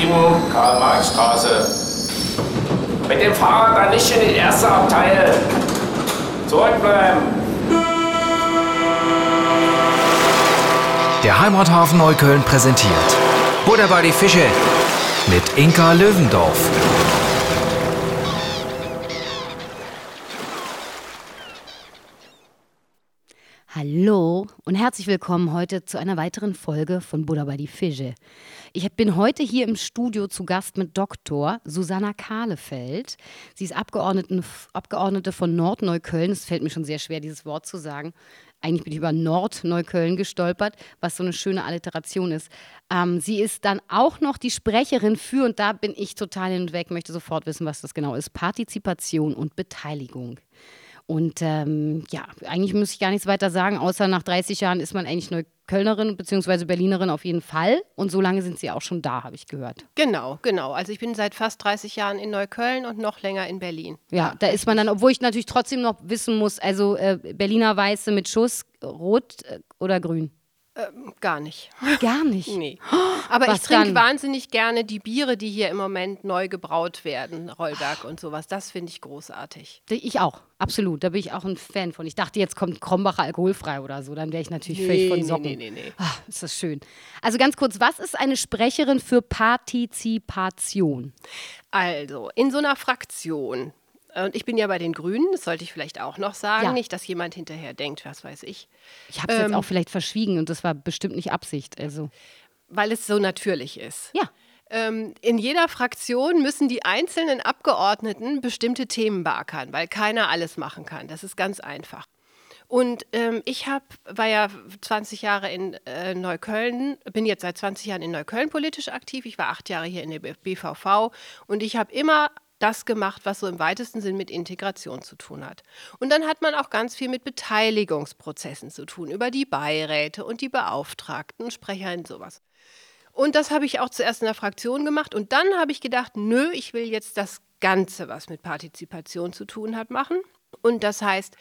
7, Karl-Marx-Straße. Mit dem Fahrrad dann nicht in die erste Abteil. Zurückbleiben. Der Heimathafen Neukölln präsentiert Butter bei die Fische mit Inka Löwendorf. Hallo und herzlich willkommen heute zu einer weiteren Folge von Buddha bei die Fische. Ich bin heute hier im Studio zu Gast mit Dr. Susanna Kahlefeld. Sie ist Abgeordnete von Nordneukölln. Es fällt mir schon sehr schwer, dieses Wort zu sagen. Eigentlich bin ich über Nordneukölln gestolpert, was so eine schöne Alliteration ist. Ähm, sie ist dann auch noch die Sprecherin für, und da bin ich total hinweg, möchte sofort wissen, was das genau ist, Partizipation und Beteiligung. Und ähm, ja, eigentlich muss ich gar nichts weiter sagen, außer nach 30 Jahren ist man eigentlich Neuköllnerin bzw. Berlinerin auf jeden Fall. Und so lange sind Sie auch schon da, habe ich gehört. Genau, genau. Also ich bin seit fast 30 Jahren in Neukölln und noch länger in Berlin. Ja, da ist man dann, obwohl ich natürlich trotzdem noch wissen muss, also äh, Berliner Weiße mit Schuss, rot äh, oder grün? Ähm, gar nicht. Gar nicht? nee. Aber Was ich trinke wahnsinnig gerne die Biere, die hier im Moment neu gebraut werden, Rollberg und sowas. Das finde ich großartig. Ich auch, absolut. Da bin ich auch ein Fan von. Ich dachte, jetzt kommt Krombacher alkoholfrei oder so. Dann wäre ich natürlich nee, völlig von Socken. Nee, nee, nee, nee. Ach, ist das schön. Also ganz kurz, was ist eine Sprecherin für Partizipation? Also, in so einer Fraktion und ich bin ja bei den Grünen, das sollte ich vielleicht auch noch sagen. Ja. Nicht, dass jemand hinterher denkt, was weiß ich. Ich habe es ähm, jetzt auch vielleicht verschwiegen und das war bestimmt nicht Absicht. Also. Weil es so natürlich ist. Ja. Ähm, in jeder Fraktion müssen die einzelnen Abgeordneten bestimmte Themen beackern, weil keiner alles machen kann. Das ist ganz einfach. Und ähm, ich hab, war ja 20 Jahre in äh, Neukölln, bin jetzt seit 20 Jahren in Neukölln politisch aktiv. Ich war acht Jahre hier in der BVV und ich habe immer das gemacht, was so im weitesten Sinn mit Integration zu tun hat. Und dann hat man auch ganz viel mit Beteiligungsprozessen zu tun, über die Beiräte und die Beauftragten, Sprecher und sowas. Und das habe ich auch zuerst in der Fraktion gemacht. Und dann habe ich gedacht, nö, ich will jetzt das Ganze, was mit Partizipation zu tun hat, machen. Und das heißt,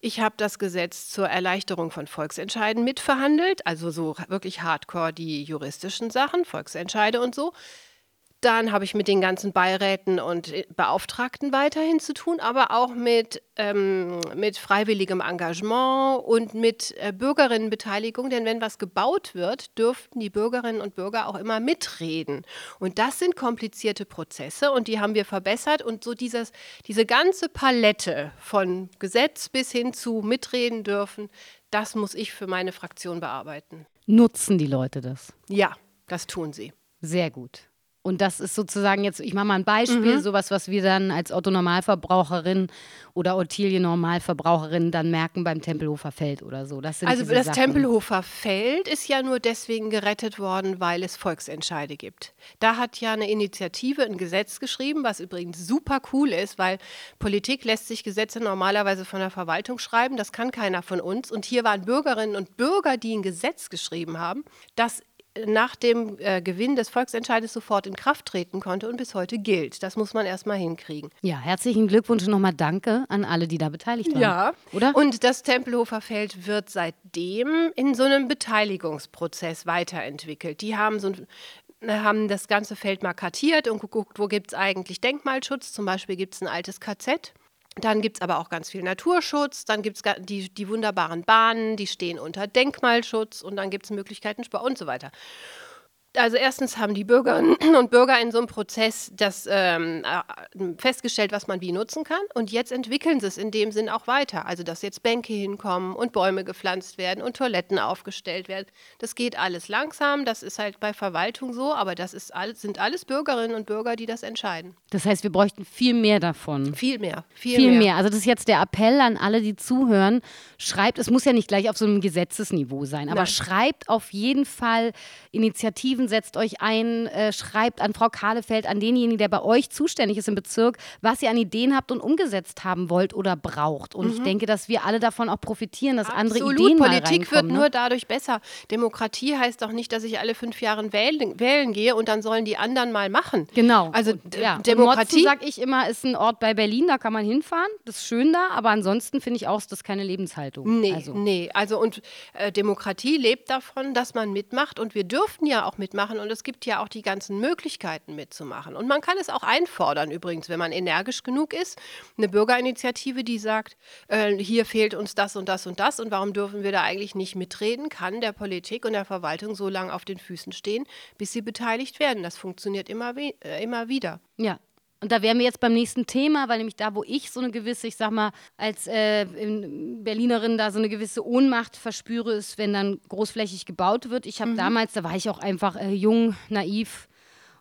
ich habe das Gesetz zur Erleichterung von Volksentscheiden mitverhandelt, also so wirklich hardcore die juristischen Sachen, Volksentscheide und so. Dann habe ich mit den ganzen Beiräten und äh, Beauftragten weiterhin zu tun, aber auch mit, ähm, mit freiwilligem Engagement und mit äh, Bürgerinnenbeteiligung. Denn wenn was gebaut wird, dürften die Bürgerinnen und Bürger auch immer mitreden. Und das sind komplizierte Prozesse und die haben wir verbessert. Und so dieses, diese ganze Palette von Gesetz bis hin zu mitreden dürfen, das muss ich für meine Fraktion bearbeiten. Nutzen die Leute das? Ja, das tun sie. Sehr gut. Und das ist sozusagen jetzt, ich mache mal ein Beispiel, mhm. sowas, was wir dann als Otto-Normalverbraucherin oder Ottilie-Normalverbraucherin dann merken beim Tempelhofer Feld oder so. Das also das Sachen. Tempelhofer Feld ist ja nur deswegen gerettet worden, weil es Volksentscheide gibt. Da hat ja eine Initiative ein Gesetz geschrieben, was übrigens super cool ist, weil Politik lässt sich Gesetze normalerweise von der Verwaltung schreiben. Das kann keiner von uns. Und hier waren Bürgerinnen und Bürger, die ein Gesetz geschrieben haben, das nach dem äh, Gewinn des Volksentscheides sofort in Kraft treten konnte und bis heute gilt. Das muss man erstmal hinkriegen. Ja, herzlichen Glückwunsch und nochmal Danke an alle, die da beteiligt waren. Ja, oder? Und das Tempelhofer Feld wird seitdem in so einem Beteiligungsprozess weiterentwickelt. Die haben so ein haben das ganze Feld mal kartiert und geguckt, wo gibt es eigentlich Denkmalschutz. Zum Beispiel gibt es ein altes KZ dann gibt es aber auch ganz viel Naturschutz, dann gibt es die, die wunderbaren Bahnen, die stehen unter Denkmalschutz und dann gibt es Möglichkeiten und so weiter. Also erstens haben die Bürgerinnen und Bürger in so einem Prozess das ähm, äh, festgestellt, was man wie nutzen kann. Und jetzt entwickeln sie es in dem Sinn auch weiter. Also dass jetzt Bänke hinkommen und Bäume gepflanzt werden und Toiletten aufgestellt werden. Das geht alles langsam. Das ist halt bei Verwaltung so. Aber das ist all, sind alles Bürgerinnen und Bürger, die das entscheiden. Das heißt, wir bräuchten viel mehr davon. Viel mehr. Viel, viel mehr. mehr. Also das ist jetzt der Appell an alle, die zuhören. Schreibt, es muss ja nicht gleich auf so einem Gesetzesniveau sein, aber Nein. schreibt auf jeden Fall Initiativen Initiativen, setzt euch ein, äh, schreibt an Frau Kahlefeld, an denjenigen, der bei euch zuständig ist im Bezirk, was ihr an Ideen habt und umgesetzt haben wollt oder braucht. Und mhm. ich denke, dass wir alle davon auch profitieren, dass Absolut. andere Ideen Politik wird ne? nur dadurch besser. Demokratie heißt doch nicht, dass ich alle fünf Jahre wählen, wählen gehe und dann sollen die anderen mal machen. Genau. Also und, ja. Demokratie, sage ich immer, ist ein Ort bei Berlin, da kann man hinfahren. Das ist schön da, aber ansonsten finde ich auch, ist das keine Lebenshaltung. Nee, also. nee. Also und äh, Demokratie lebt davon, dass man mitmacht und wir dürften ja auch mit mitmachen und es gibt ja auch die ganzen Möglichkeiten mitzumachen. Und man kann es auch einfordern übrigens, wenn man energisch genug ist. Eine Bürgerinitiative, die sagt, äh, hier fehlt uns das und das und das und warum dürfen wir da eigentlich nicht mitreden, kann der Politik und der Verwaltung so lange auf den Füßen stehen, bis sie beteiligt werden. Das funktioniert immer, äh, immer wieder. Ja, und da wären wir jetzt beim nächsten Thema, weil nämlich da, wo ich so eine gewisse, ich sag mal, als äh, Berlinerin da so eine gewisse Ohnmacht verspüre, ist, wenn dann großflächig gebaut wird. Ich habe mhm. damals, da war ich auch einfach äh, jung, naiv,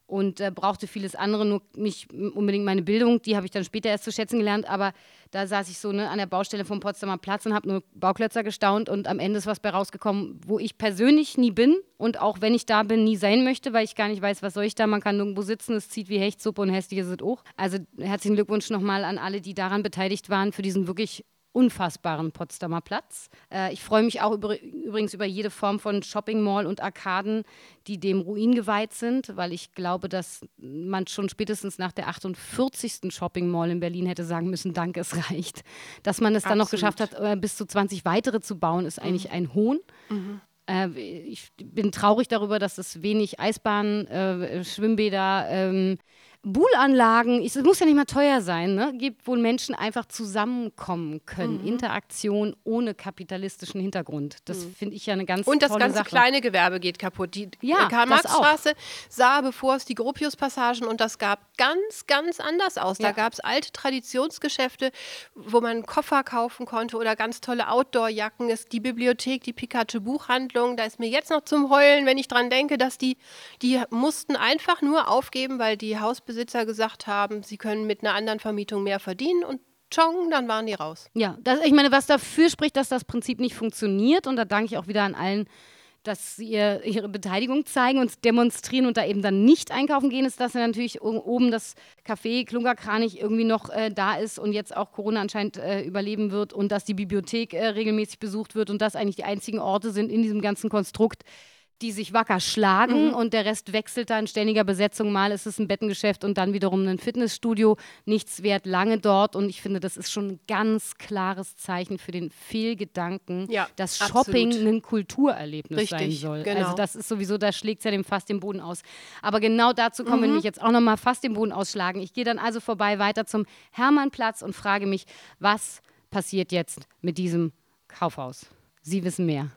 und äh, brauchte vieles andere, nur nicht unbedingt meine Bildung. Die habe ich dann später erst zu schätzen gelernt, aber da saß ich so ne, an der Baustelle vom Potsdamer Platz und habe nur Bauklötzer gestaunt und am Ende ist was bei rausgekommen, wo ich persönlich nie bin und auch wenn ich da bin, nie sein möchte, weil ich gar nicht weiß, was soll ich da. Man kann nirgendwo sitzen, es zieht wie Hechtsuppe und hässlich ist es auch. Also herzlichen Glückwunsch nochmal an alle, die daran beteiligt waren, für diesen wirklich unfassbaren Potsdamer Platz. Äh, ich freue mich auch über, übrigens über jede Form von Shopping Mall und Arkaden, die dem Ruin geweiht sind, weil ich glaube, dass man schon spätestens nach der 48. Shopping Mall in Berlin hätte sagen müssen, danke, es reicht. Dass man es dann noch geschafft hat, äh, bis zu 20 weitere zu bauen, ist eigentlich mhm. ein Hohn. Mhm. Äh, ich bin traurig darüber, dass es wenig Eisbahnen, äh, Schwimmbäder, ähm, Buhlanlagen, es muss ja nicht mal teuer sein, ne? gibt, wo Menschen einfach zusammenkommen können. Mhm. Interaktion ohne kapitalistischen Hintergrund. Das mhm. finde ich ja eine ganz Und das ganze Sache. kleine Gewerbe geht kaputt. Die ja, Karl-Marx-Straße sah, bevor es die Gropius-Passagen und das gab, ganz, ganz anders aus. Da ja. gab es alte Traditionsgeschäfte, wo man Koffer kaufen konnte oder ganz tolle Outdoor-Jacken. Die Bibliothek, die Pikachu-Buchhandlung, da ist mir jetzt noch zum Heulen, wenn ich dran denke, dass die, die mussten einfach nur aufgeben, weil die Haus Hausbesitzer gesagt haben, sie können mit einer anderen Vermietung mehr verdienen und Chong, dann waren die raus. Ja, das, ich meine, was dafür spricht, dass das Prinzip nicht funktioniert und da danke ich auch wieder an allen, dass sie ihr, ihre Beteiligung zeigen und demonstrieren und da eben dann nicht einkaufen gehen, ist, dass natürlich oben das Café Klunkerkranich irgendwie noch äh, da ist und jetzt auch Corona anscheinend äh, überleben wird und dass die Bibliothek äh, regelmäßig besucht wird und das eigentlich die einzigen Orte sind in diesem ganzen Konstrukt, die sich wacker schlagen mhm. und der Rest wechselt da in ständiger Besetzung. Mal ist es ein Bettengeschäft und dann wiederum ein Fitnessstudio. Nichts wert lange dort und ich finde, das ist schon ein ganz klares Zeichen für den Fehlgedanken, ja, dass Shopping absolut. ein Kulturerlebnis Richtig, sein soll. Genau. Also das ist sowieso, da schlägt es ja dem fast den Boden aus. Aber genau dazu kommen mhm. wir jetzt auch nochmal fast den Boden ausschlagen. Ich gehe dann also vorbei weiter zum Hermannplatz und frage mich, was passiert jetzt mit diesem Kaufhaus? Sie wissen mehr.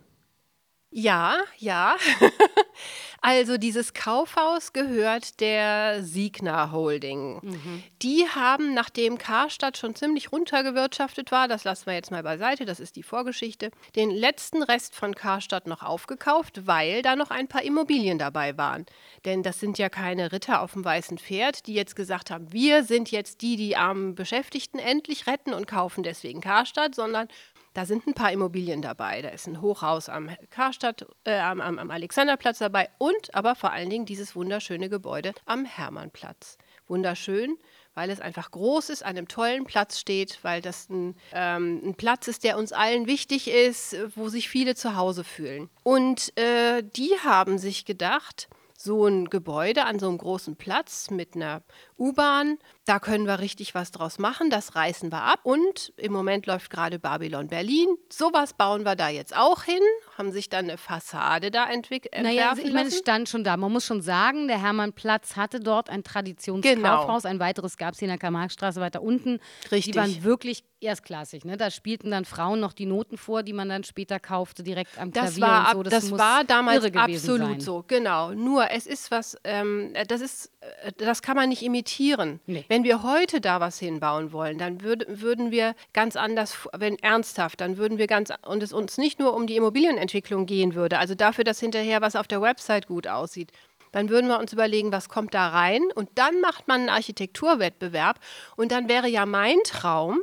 Ja, ja. also dieses Kaufhaus gehört der Siegner Holding. Mhm. Die haben, nachdem Karstadt schon ziemlich runtergewirtschaftet war, das lassen wir jetzt mal beiseite, das ist die Vorgeschichte, den letzten Rest von Karstadt noch aufgekauft, weil da noch ein paar Immobilien dabei waren. Denn das sind ja keine Ritter auf dem weißen Pferd, die jetzt gesagt haben, wir sind jetzt die, die armen Beschäftigten endlich retten und kaufen deswegen Karstadt, sondern da sind ein paar Immobilien dabei. Da ist ein Hochhaus am Karstadt, äh, am, am, Alexanderplatz dabei und aber vor allen Dingen dieses wunderschöne Gebäude am Hermannplatz. Wunderschön, weil es einfach groß ist, an einem tollen Platz steht, weil das ein, ähm, ein Platz ist, der uns allen wichtig ist, wo sich viele zu Hause fühlen. Und äh, die haben sich gedacht, so ein Gebäude an so einem großen Platz mit einer U-Bahn. Da können wir richtig was draus machen. Das reißen wir ab. Und im Moment läuft gerade Babylon Berlin. Sowas bauen wir da jetzt auch hin. Haben sich dann eine Fassade da entwickelt. Naja, also ich meine, es stand schon da. Man muss schon sagen, der Hermannplatz hatte dort ein Traditionskaufhaus. Genau. Ein weiteres gab es hier in der Karl-Marx-Straße weiter unten. Richtig. Die waren wirklich erstklassig. Ne? Da spielten dann Frauen noch die Noten vor, die man dann später kaufte, direkt am Klavier das war, und so. Das, das war damals absolut sein. so, genau. Nur es ist was, ähm, das ist, äh, das kann man nicht imitieren. Nee. Wenn wir heute da was hinbauen wollen, dann würd, würden wir ganz anders, wenn ernsthaft, dann würden wir ganz, und es uns nicht nur um die Immobilienentwicklung gehen würde, also dafür, dass hinterher was auf der Website gut aussieht, dann würden wir uns überlegen, was kommt da rein und dann macht man einen Architekturwettbewerb und dann wäre ja mein Traum,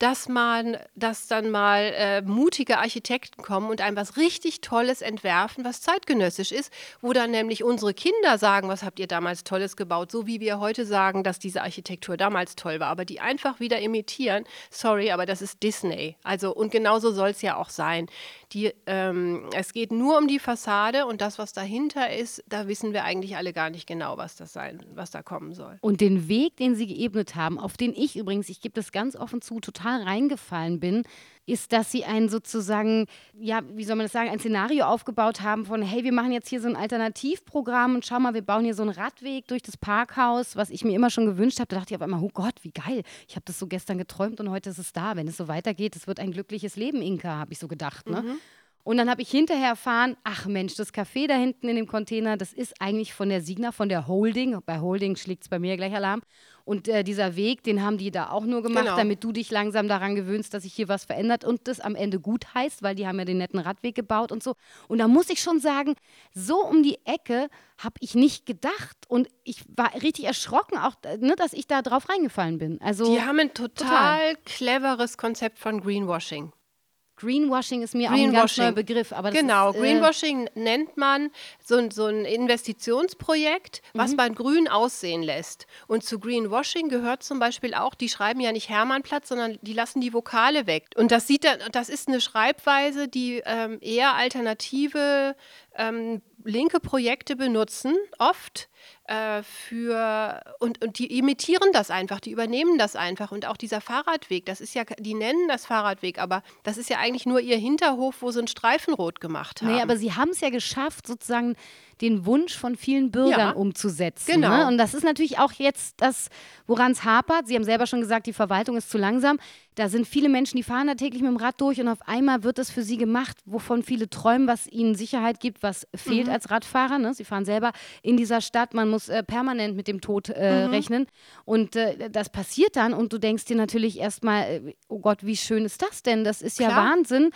dass man, dass dann mal äh, mutige Architekten kommen und einem was richtig Tolles entwerfen, was zeitgenössisch ist, wo dann nämlich unsere Kinder sagen, was habt ihr damals Tolles gebaut, so wie wir heute sagen, dass diese Architektur damals toll war, aber die einfach wieder imitieren. Sorry, aber das ist Disney. Also und genauso soll es ja auch sein. Die, ähm, es geht nur um die Fassade und das, was dahinter ist, da wissen wir eigentlich alle gar nicht genau, was das sein, was da kommen soll. Und den Weg, den Sie geebnet haben, auf den ich übrigens, ich gebe das ganz offen zu, total reingefallen bin, ist, dass sie ein sozusagen, ja, wie soll man das sagen, ein Szenario aufgebaut haben von, hey, wir machen jetzt hier so ein Alternativprogramm und schau mal, wir bauen hier so einen Radweg durch das Parkhaus, was ich mir immer schon gewünscht habe. Da dachte ich auf einmal, oh Gott, wie geil. Ich habe das so gestern geträumt und heute ist es da. Wenn es so weitergeht, es wird ein glückliches Leben, Inka, habe ich so gedacht. Ne? Mhm. Und dann habe ich hinterher erfahren, ach Mensch, das Café da hinten in dem Container, das ist eigentlich von der Signa, von der Holding. Bei Holding schlägt es bei mir gleich Alarm. Und äh, dieser Weg, den haben die da auch nur gemacht, genau. damit du dich langsam daran gewöhnst, dass sich hier was verändert und das am Ende gut heißt, weil die haben ja den netten Radweg gebaut und so. Und da muss ich schon sagen, so um die Ecke habe ich nicht gedacht. Und ich war richtig erschrocken, auch, ne, dass ich da drauf reingefallen bin. Also, die haben ein total, total. cleveres Konzept von Greenwashing. Greenwashing ist mir auch ein ganz neuer Begriff. Aber genau, ist, äh Greenwashing nennt man so, so ein Investitionsprojekt, was mhm. man grün aussehen lässt. Und zu Greenwashing gehört zum Beispiel auch, die schreiben ja nicht Hermannplatz, sondern die lassen die Vokale weg. Und das sieht dann, das ist eine Schreibweise, die ähm, eher alternative ähm, linke Projekte benutzen, oft äh, für und, und die imitieren das einfach, die übernehmen das einfach. Und auch dieser Fahrradweg, das ist ja, die nennen das Fahrradweg, aber das ist ja eigentlich nur ihr Hinterhof, wo sie ein Streifenrot gemacht haben. Nee, aber sie haben es ja geschafft, sozusagen den Wunsch von vielen Bürgern ja, umzusetzen. Genau. Ne? Und das ist natürlich auch jetzt das, woran es hapert. Sie haben selber schon gesagt, die Verwaltung ist zu langsam. Da sind viele Menschen, die fahren da täglich mit dem Rad durch und auf einmal wird das für sie gemacht, wovon viele träumen, was ihnen Sicherheit gibt, was fehlt mhm. als Radfahrer. Ne? Sie fahren selber in dieser Stadt, man muss äh, permanent mit dem Tod äh, mhm. rechnen. Und äh, das passiert dann und du denkst dir natürlich erstmal, äh, oh Gott, wie schön ist das denn? Das ist ja Klar. Wahnsinn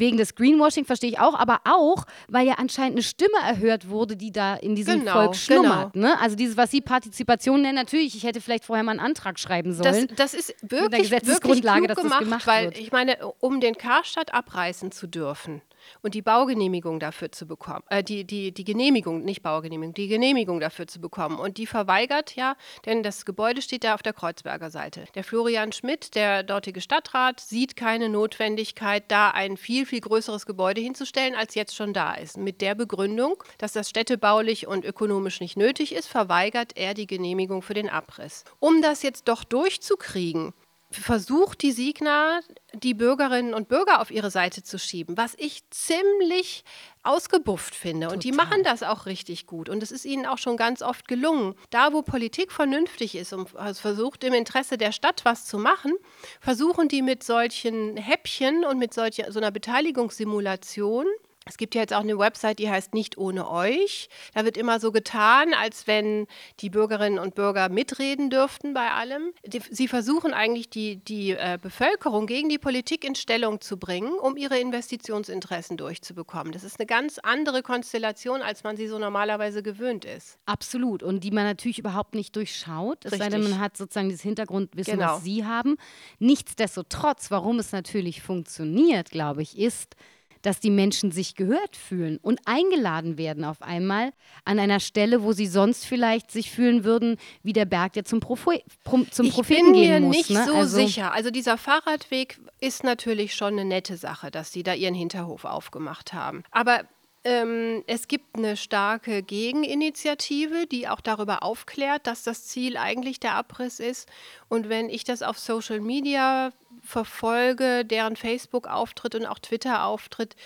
wegen des Greenwashing verstehe ich auch, aber auch, weil ja anscheinend eine Stimme erhört wurde, die da in diesem genau, Volk schlummert. Genau. Ne? Also dieses, was Sie Partizipation nennen, natürlich, ich hätte vielleicht vorher mal einen Antrag schreiben sollen. Das, das ist wirklich, wirklich klug dass gemacht, das gemacht weil wird. ich meine, um den Karstadt abreißen zu dürfen, und die Baugenehmigung dafür zu bekommen, äh, die, die, die Genehmigung, nicht Baugenehmigung, die Genehmigung dafür zu bekommen. Und die verweigert ja, denn das Gebäude steht da auf der Kreuzberger Seite. Der Florian Schmidt, der dortige Stadtrat, sieht keine Notwendigkeit, da ein viel, viel größeres Gebäude hinzustellen, als jetzt schon da ist. Mit der Begründung, dass das städtebaulich und ökonomisch nicht nötig ist, verweigert er die Genehmigung für den Abriss. Um das jetzt doch durchzukriegen, versucht die Signa, die Bürgerinnen und Bürger auf ihre Seite zu schieben, was ich ziemlich ausgebufft finde. Total. Und die machen das auch richtig gut. Und es ist ihnen auch schon ganz oft gelungen. Da, wo Politik vernünftig ist und versucht, im Interesse der Stadt was zu machen, versuchen die mit solchen Häppchen und mit solch, so einer Beteiligungssimulation es gibt ja jetzt auch eine Website, die heißt Nicht ohne euch. Da wird immer so getan, als wenn die Bürgerinnen und Bürger mitreden dürften bei allem. Sie versuchen eigentlich die, die äh, Bevölkerung gegen die Politik in Stellung zu bringen, um ihre Investitionsinteressen durchzubekommen. Das ist eine ganz andere Konstellation, als man sie so normalerweise gewöhnt ist. Absolut. Und die man natürlich überhaupt nicht durchschaut. Es sei denn, man hat sozusagen dieses Hintergrundwissen, genau. was Sie haben. Nichtsdestotrotz, warum es natürlich funktioniert, glaube ich, ist, dass die Menschen sich gehört fühlen und eingeladen werden auf einmal an einer Stelle, wo sie sonst vielleicht sich fühlen würden, wie der Berg, der zum, Prophe zum ich Propheten gehen muss. Ich bin mir nicht ne? so also sicher. Also dieser Fahrradweg ist natürlich schon eine nette Sache, dass sie da ihren Hinterhof aufgemacht haben. Aber ähm, es gibt eine starke Gegeninitiative, die auch darüber aufklärt, dass das Ziel eigentlich der Abriss ist. Und wenn ich das auf Social Media verfolge, deren Facebook-Auftritt und auch Twitter-Auftritt,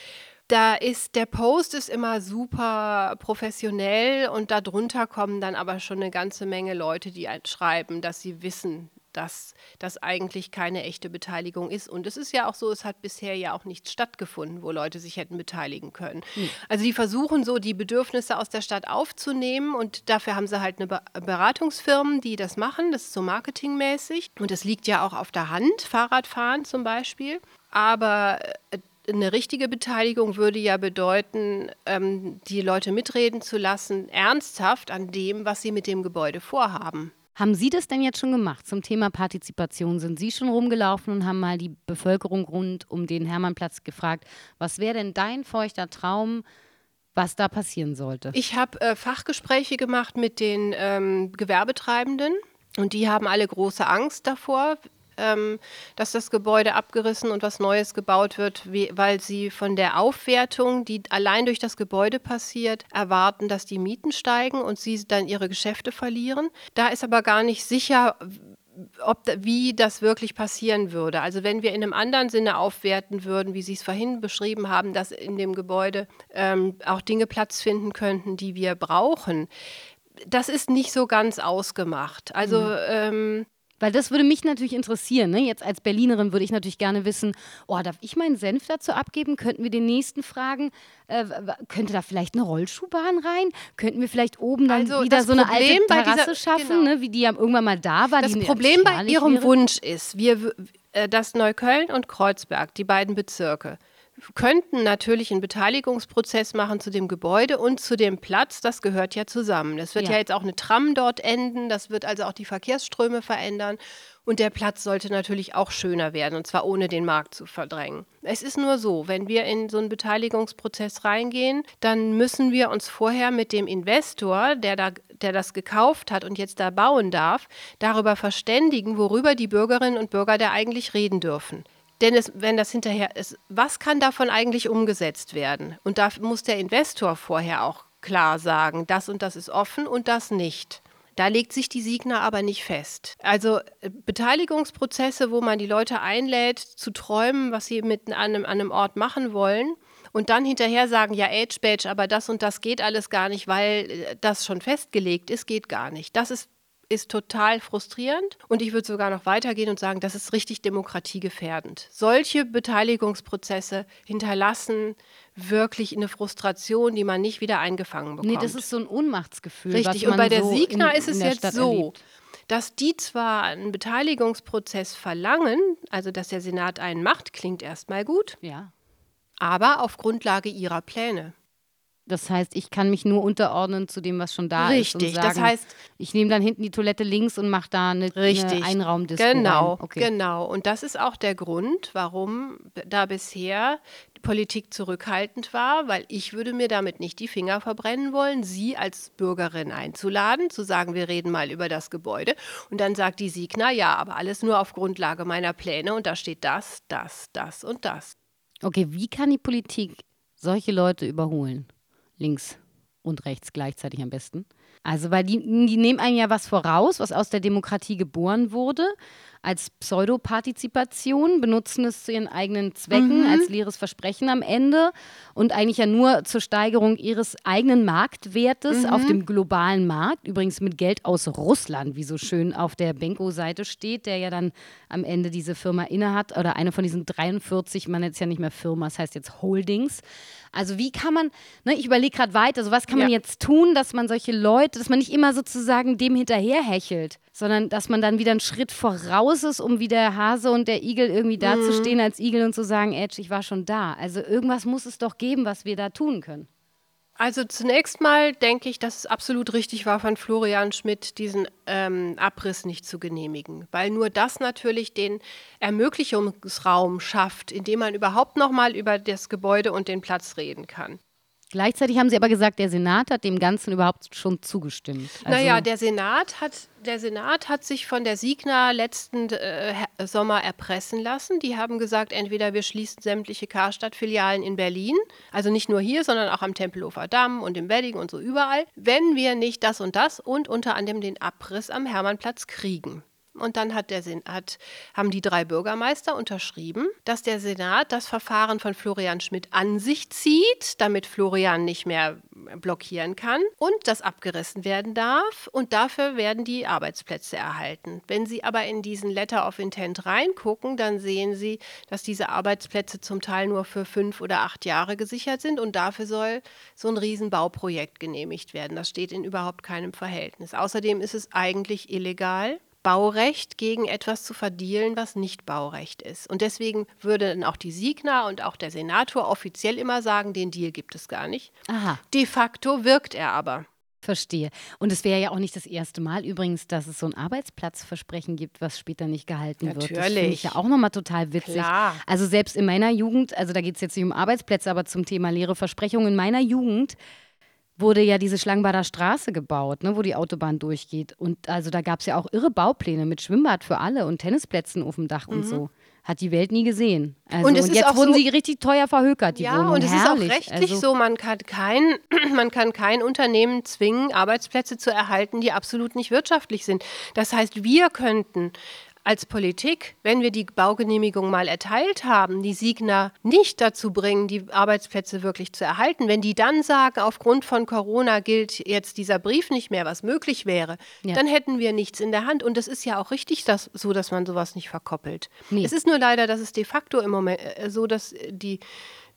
da ist der Post ist immer super professionell und darunter kommen dann aber schon eine ganze Menge Leute, die schreiben, dass sie wissen, dass das eigentlich keine echte Beteiligung ist. Und es ist ja auch so, es hat bisher ja auch nichts stattgefunden, wo Leute sich hätten beteiligen können. Mhm. Also die versuchen so die Bedürfnisse aus der Stadt aufzunehmen und dafür haben sie halt eine Beratungsfirmen, die das machen. Das ist so marketingmäßig. Und das liegt ja auch auf der Hand, Fahrradfahren zum Beispiel. Aber äh, eine richtige Beteiligung würde ja bedeuten, ähm, die Leute mitreden zu lassen, ernsthaft an dem, was sie mit dem Gebäude vorhaben. Haben Sie das denn jetzt schon gemacht zum Thema Partizipation? Sind Sie schon rumgelaufen und haben mal die Bevölkerung rund um den Hermannplatz gefragt, was wäre denn dein feuchter Traum, was da passieren sollte? Ich habe äh, Fachgespräche gemacht mit den ähm, Gewerbetreibenden. Und die haben alle große Angst davor, ähm, dass das Gebäude abgerissen und was Neues gebaut wird, weil sie von der Aufwertung, die allein durch das Gebäude passiert, erwarten, dass die Mieten steigen und sie dann ihre Geschäfte verlieren. Da ist aber gar nicht sicher, ob, wie das wirklich passieren würde. Also wenn wir in einem anderen Sinne aufwerten würden, wie Sie es vorhin beschrieben haben, dass in dem Gebäude ähm, auch Dinge Platz finden könnten, die wir brauchen. Das ist nicht so ganz ausgemacht. Also mhm. ähm, weil das würde mich natürlich interessieren. Ne? Jetzt als Berlinerin würde ich natürlich gerne wissen, oh, darf ich meinen Senf dazu abgeben? Könnten wir den nächsten fragen, äh, könnte da vielleicht eine Rollschuhbahn rein? Könnten wir vielleicht oben dann also wieder so eine Problem alte Terrasse dieser, schaffen, genau. ne? wie die ja irgendwann mal da war? Das Problem bei Ihrem wäre? Wunsch ist, wir, äh, dass Neukölln und Kreuzberg, die beiden Bezirke, könnten natürlich einen Beteiligungsprozess machen zu dem Gebäude und zu dem Platz. Das gehört ja zusammen. Es wird ja. ja. jetzt auch eine Tram dort enden. Das wird also auch die Verkehrsströme verändern. Und der Platz sollte natürlich auch schöner werden, und zwar ohne den Markt zu verdrängen. Es ist nur so, wenn wir in so einen Beteiligungsprozess reingehen, dann müssen wir uns vorher mit dem Investor, der, da, der das gekauft hat und jetzt da bauen darf, darüber verständigen, worüber die Bürgerinnen und Bürger da eigentlich reden dürfen. Denn es, wenn das hinterher ist, was kann davon eigentlich umgesetzt werden? Und da muss der Investor vorher auch klar sagen, das und das ist offen und das nicht. Da legt sich die Signa aber nicht fest. Also äh, Beteiligungsprozesse, wo man die Leute einlädt, zu träumen, was sie mit einem, an einem Ort machen wollen, und dann hinterher sagen, ja, Age Badge, aber das und das geht alles gar nicht, weil äh, das schon festgelegt ist, geht gar nicht. Das ist ist total frustrierend und ich würde sogar noch weitergehen und sagen, das ist richtig demokratiegefährdend. Solche Beteiligungsprozesse hinterlassen wirklich eine Frustration, die man nicht wieder eingefangen bekommt. Nee, das ist so ein Ohnmachtsgefühl. Richtig, und bei der so Signa in, ist es jetzt Stadt so. Erlebt dass die zwar einen Beteiligungsprozess verlangen, also dass der Senat einen macht, klingt erstmal gut, ja. aber auf Grundlage ihrer Pläne. Das heißt, ich kann mich nur unterordnen zu dem, was schon da Richtig, ist. Richtig, das heißt. Ich nehme dann hinten die Toilette links und mache da eine, richtig, eine Einraumdisco. Genau, okay. genau. Und das ist auch der Grund, warum da bisher die Politik zurückhaltend war, weil ich würde mir damit nicht die Finger verbrennen wollen, Sie als Bürgerin einzuladen, zu sagen, wir reden mal über das Gebäude. Und dann sagt die Siegner, ja, aber alles nur auf Grundlage meiner Pläne und da steht das, das, das und das. Okay, wie kann die Politik solche Leute überholen? Links und rechts gleichzeitig am besten. Also, weil die, die nehmen einem ja was voraus, was aus der Demokratie geboren wurde als Pseudopartizipation, benutzen es zu ihren eigenen Zwecken, mhm. als leeres Versprechen am Ende und eigentlich ja nur zur Steigerung ihres eigenen Marktwertes mhm. auf dem globalen Markt. Übrigens mit Geld aus Russland, wie so schön auf der Benko-Seite steht, der ja dann am Ende diese Firma innehat oder eine von diesen 43, man es ja nicht mehr Firma, das heißt jetzt Holdings. Also wie kann man, ne, ich überlege gerade weiter, also was kann ja. man jetzt tun, dass man solche Leute, dass man nicht immer sozusagen dem hinterherhechelt, sondern dass man dann wieder einen Schritt voraus ist, um wie der Hase und der Igel irgendwie dazustehen mhm. als Igel und zu sagen, Edge, ich war schon da. Also irgendwas muss es doch geben, was wir da tun können. Also zunächst mal denke ich, dass es absolut richtig war von Florian Schmidt, diesen ähm, Abriss nicht zu genehmigen, weil nur das natürlich den Ermöglichungsraum schafft, in dem man überhaupt noch mal über das Gebäude und den Platz reden kann. Gleichzeitig haben Sie aber gesagt, der Senat hat dem Ganzen überhaupt schon zugestimmt. Also naja, der Senat, hat, der Senat hat sich von der Signa letzten äh, Sommer erpressen lassen. Die haben gesagt, entweder wir schließen sämtliche Karstadt-Filialen in Berlin, also nicht nur hier, sondern auch am Tempelhofer Damm und im Wedding und so überall, wenn wir nicht das und das und unter anderem den Abriss am Hermannplatz kriegen. Und dann hat der Senat, haben die drei Bürgermeister unterschrieben, dass der Senat das Verfahren von Florian Schmidt an sich zieht, damit Florian nicht mehr blockieren kann und das abgerissen werden darf. Und dafür werden die Arbeitsplätze erhalten. Wenn Sie aber in diesen Letter of Intent reingucken, dann sehen Sie, dass diese Arbeitsplätze zum Teil nur für fünf oder acht Jahre gesichert sind und dafür soll so ein Riesenbauprojekt genehmigt werden. Das steht in überhaupt keinem Verhältnis. Außerdem ist es eigentlich illegal. Baurecht gegen etwas zu verdielen, was nicht Baurecht ist. Und deswegen würden auch die Signa und auch der Senator offiziell immer sagen, den Deal gibt es gar nicht. Aha. De facto wirkt er aber. Verstehe. Und es wäre ja auch nicht das erste Mal übrigens, dass es so ein Arbeitsplatzversprechen gibt, was später nicht gehalten Natürlich. wird. Das finde ich ja auch nochmal total witzig. Klar. Also selbst in meiner Jugend, also da geht es jetzt nicht um Arbeitsplätze, aber zum Thema leere Versprechungen in meiner Jugend wurde ja diese Schlangenbader Straße gebaut, ne, wo die Autobahn durchgeht. Und also da gab es ja auch irre Baupläne mit Schwimmbad für alle und Tennisplätzen auf dem Dach mhm. und so. hat die Welt nie gesehen. Also, Und es ist jetzt auch wurden so- sie richtig teuer verhökert, die ja, Wohnungen. und es ist auch Herrlich. rechtlich also, so, man kann, kein, man kann kein Unternehmen zwingen, Arbeitsplätze zu erhalten, die absolut nicht wirtschaftlich sind. Das heißt, wir könnten als Politik, wenn wir die Baugenehmigung mal erteilt haben, die Signa nicht dazu bringen, die Arbeitsplätze wirklich zu erhalten. Wenn die dann sagen, aufgrund von Corona gilt jetzt dieser Brief nicht mehr, was möglich wäre, Ja. dann hätten wir nichts in der Hand. Und das ist ja auch richtig dass, so, dass man sowas nicht verkoppelt. Nee. Es ist nur leider, dass es de facto im Moment äh, so, dass die,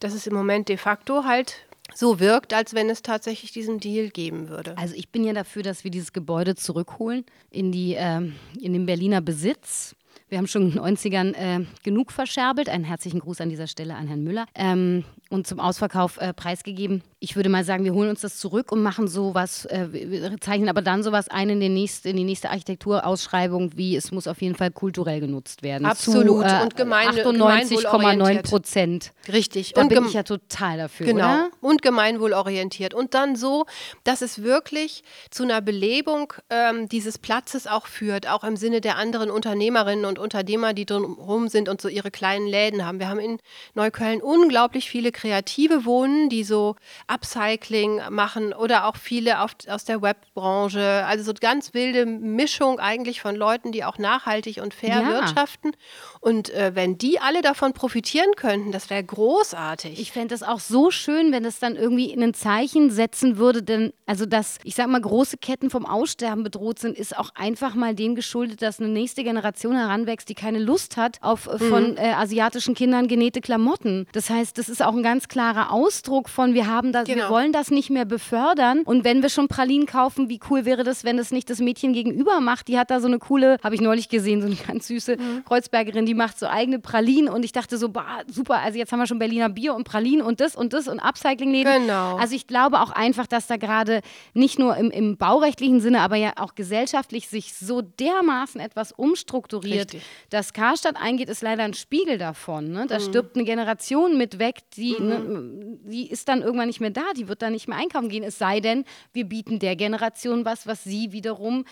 dass es im Moment de facto halt so wirkt, als wenn es tatsächlich diesen Deal geben würde. Also ich bin ja dafür, dass wir dieses Gebäude zurückholen in, die, ähm, in den Berliner Besitz. Wir haben schon in den 90ern äh, genug verscherbelt. Einen herzlichen Gruß an dieser Stelle an Herrn Müller. Ähm, und zum Ausverkauf äh, preisgegeben. Ich würde mal sagen, wir holen uns das zurück und machen sowas, äh, wir zeichnen aber dann sowas ein in, den nächst, in die nächste Architekturausschreibung, wie es muss auf jeden Fall kulturell genutzt werden. Absolut. Zu, äh, Und gemeinde- 98,9 gemeinwohlorientiert. Prozent. Richtig. Da und bin ich ja total dafür, Genau. oder? Und gemeinwohlorientiert. Und dann so, dass es wirklich zu einer Belebung ähm, dieses Platzes auch führt, auch im Sinne der anderen Unternehmerinnen und Unternehmer, die drumherum sind und so ihre kleinen Läden haben. Wir haben in Neukölln unglaublich viele Kreative wohnen, die so Upcycling machen oder auch viele auf, aus der Webbranche. Also so ganz wilde Mischung eigentlich von Leuten, die auch nachhaltig und fair Ja. wirtschaften. Und äh, wenn die alle davon profitieren könnten, das wäre großartig. Ich fände es auch so schön, wenn es dann irgendwie ein Zeichen setzen würde, denn also dass, ich sag mal, große Ketten vom Aussterben bedroht sind, ist auch einfach mal dem geschuldet, dass eine nächste Generation heranwächst, die keine Lust hat auf äh, von äh, asiatischen Kindern genähte Klamotten. Das heißt, das ist auch ein ganz klarer Ausdruck von, wir haben das, wir Genau. wollen das nicht mehr befördern. Und wenn wir schon Pralinen kaufen, wie cool wäre das, wenn das nicht das Mädchen gegenüber macht? Die hat da so eine coole, habe ich neulich gesehen, so eine ganz süße Mhm. Kreuzbergerin, die macht so eigene Pralinen und ich dachte so, bah, super, also jetzt haben wir schon Berliner Bier und Pralinen und das und das und Upcycling-Läden. Genau. Also ich glaube auch einfach, dass da gerade nicht nur im, im baurechtlichen Sinne, aber ja auch gesellschaftlich sich so dermaßen etwas umstrukturiert. Richtig. Dass Karstadt eingeht, ist leider ein Spiegel davon. Ne? Mhm. Da stirbt eine Generation mit weg, die, ne, die ist dann irgendwann nicht mehr da, die wird dann nicht mehr einkaufen gehen. Es sei denn, wir bieten der Generation was, was sie wiederum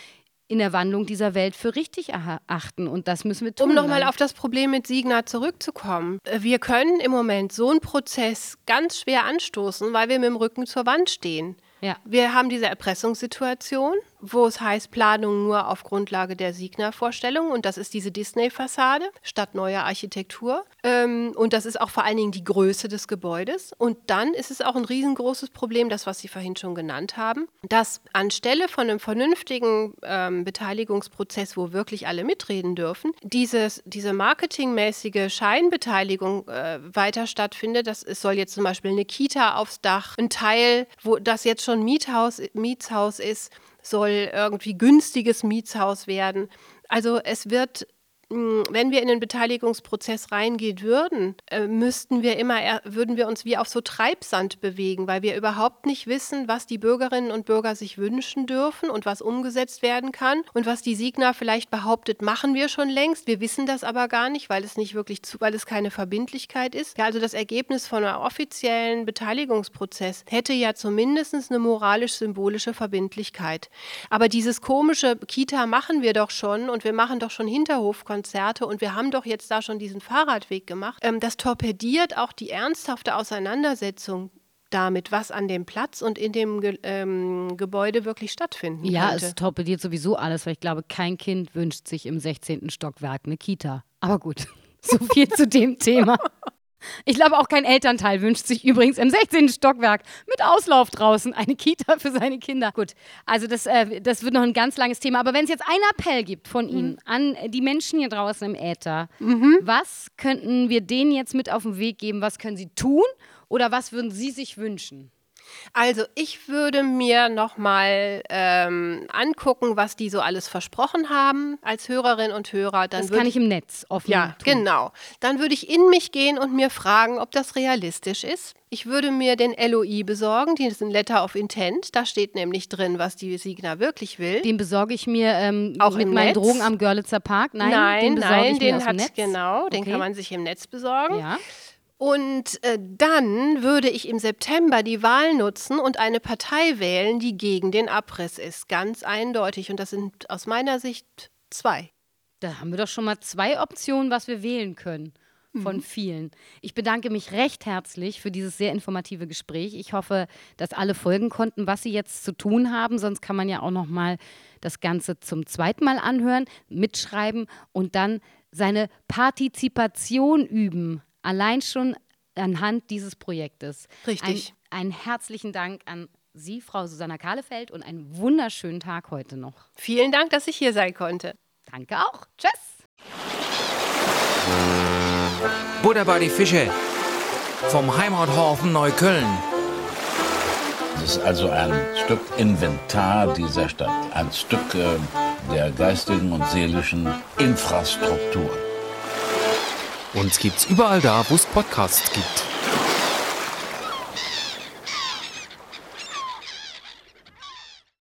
in der Wandlung dieser Welt für richtig erachten. Und das müssen wir tun. Um nochmal dann. auf das Problem mit Signa zurückzukommen. Äh, Wir können im Moment so einen Prozess ganz schwer anstoßen, weil wir mit dem Rücken zur Wand stehen. Ja. Wir haben diese Erpressungssituation, wo es heißt Planung nur auf Grundlage der Signa-Vorstellung und das ist diese Disney-Fassade statt neuer Architektur. Ähm, und das ist auch vor allen Dingen die Größe des Gebäudes. Und dann ist es auch ein riesengroßes Problem, das, was Sie vorhin schon genannt haben, dass anstelle von einem vernünftigen ähm, Beteiligungsprozess, wo wirklich alle mitreden dürfen, dieses, diese marketingmäßige Scheinbeteiligung äh, weiter stattfindet. Das, es soll jetzt zum Beispiel eine Kita aufs Dach, ein Teil, wo das jetzt schon Miethaus, Mietshaus ist, soll irgendwie günstiges Mietshaus werden. Also es wird wenn wir in den Beteiligungsprozess reingehen würden, äh, müssten wir immer, würden wir uns wie auf so Treibsand bewegen, weil wir überhaupt nicht wissen, was die Bürgerinnen und Bürger sich wünschen dürfen und was umgesetzt werden kann. Und was die Signa vielleicht behauptet, machen wir schon längst. Wir wissen das aber gar nicht, weil es nicht wirklich zu, weil es keine Verbindlichkeit ist. Ja, also das Ergebnis von einem offiziellen Beteiligungsprozess hätte ja zumindest eine moralisch-symbolische Verbindlichkeit. Aber dieses komische Kita machen wir doch schon und wir machen doch schon Hinterhofkonzerte und wir haben doch jetzt da schon diesen Fahrradweg gemacht. Ähm, das torpediert auch die ernsthafte Auseinandersetzung damit, was an dem Platz und in dem Ge ähm, Gebäude wirklich stattfinden Ja, könnte. es torpediert sowieso alles, weil ich glaube, kein Kind wünscht sich im 16. Stockwerk eine Kita. Aber gut, so viel zu dem Thema. Ich glaube, auch kein Elternteil wünscht sich übrigens im 16. Stockwerk mit Auslauf draußen eine Kita für seine Kinder. Gut, also das, äh, das wird noch ein ganz langes Thema. Aber wenn es jetzt einen Appell gibt von Ihnen an die Menschen hier draußen im Äther, was könnten wir denen jetzt mit auf den Weg geben? Was können sie tun oder was würden Sie sich wünschen? Also ich würde mir nochmal ähm, angucken, was die so alles versprochen haben als Hörerin und Hörer. Dann Das kann ich im Netz offen Ja, tun. genau. Dann würde ich in mich gehen und mir fragen, ob das realistisch ist. Ich würde mir den LOI besorgen, diesen Letter of Intent. Da steht nämlich drin, was die Signa wirklich will. Den besorge ich mir ähm, Auch mit meinen Netz? Drogen am Görlitzer Park. Nein, nein, den besorge nein, den hat Netz. genau, den Okay. kann man sich im Netz besorgen. Ja. Und äh, dann würde ich im September die Wahl nutzen und eine Partei wählen, die gegen den Abriss ist. Ganz eindeutig. Und das sind aus meiner Sicht zwei. Da haben wir doch schon mal zwei Optionen, was wir wählen können von vielen. Ich bedanke mich recht herzlich für dieses sehr informative Gespräch. Ich hoffe, dass alle folgen konnten, was sie jetzt zu tun haben. Sonst kann man ja auch noch mal das Ganze zum zweiten Mal anhören, mitschreiben und dann seine Partizipation üben. Allein schon anhand dieses Projektes. Richtig. Ein, einen herzlichen Dank an Sie, Frau Susanna Kahlefeld, und einen wunderschönen Tag heute noch. Vielen Dank, dass ich hier sein konnte. Danke auch. Tschüss. Buddha bei die Fische. Vom Heimathafen Neukölln. Es ist also ein Stück Inventar dieser Stadt, ein Stück äh, der geistigen und seelischen Infrastruktur. Uns gibt's überall da, wo es Podcasts gibt.